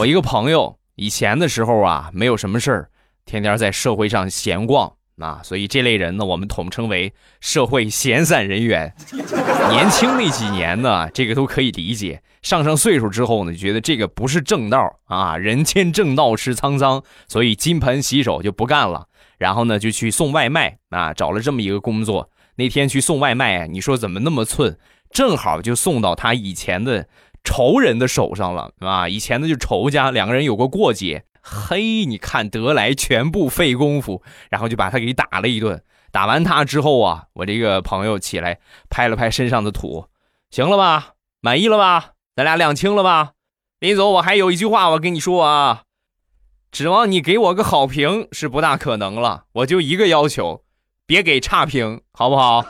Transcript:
我一个朋友以前的时候啊，没有什么事儿，天天在社会上闲逛啊，所以这类人呢，我们统称为社会闲散人员。年轻那几年呢，这个都可以理解；上上岁数之后呢，觉得这个不是正道啊，人间正道是沧桑，所以金盆洗手就不干了。然后呢，就去送外卖啊，找了这么一个工作。那天去送外卖，你说怎么那么寸？正好就送到他以前的。仇人的手上了啊！以前的就仇家，两个人有过过节。嘿，你看得来全部费功夫，然后就把他给打了一顿。打完他之后啊，我这个朋友起来拍了拍身上的土，行了吧？满意了吧？咱俩两清了吧？临走我还有一句话我跟你说啊，指望你给我个好评是不大可能了。我就一个要求，别给差评，好不好？